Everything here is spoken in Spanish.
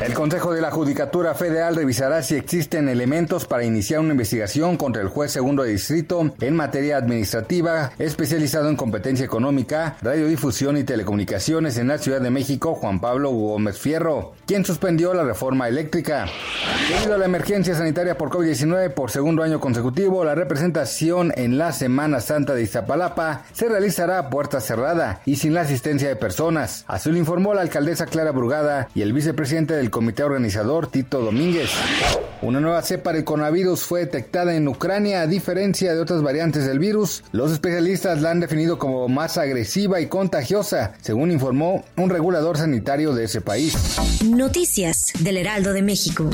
El Consejo de la Judicatura Federal revisará si existen elementos para iniciar una investigación contra el juez segundo de distrito en materia administrativa especializado en competencia económica, radiodifusión y telecomunicaciones en la Ciudad de México, Juan Pablo Gómez Fierro, quien suspendió la reforma eléctrica. Debido a la emergencia sanitaria por COVID-19 por segundo año consecutivo, la representación en la Semana Santa de Iztapalapa se realizará a puerta cerrada y sin la asistencia de personas. Así lo informó la alcaldesa Clara Brugada y el vicepresidente comité organizador Tito Domínguez. Una nueva cepa del coronavirus fue detectada en Ucrania a diferencia de otras variantes del virus. Los especialistas la han definido como más agresiva y contagiosa, según informó un regulador sanitario de ese país. Noticias del Heraldo de México.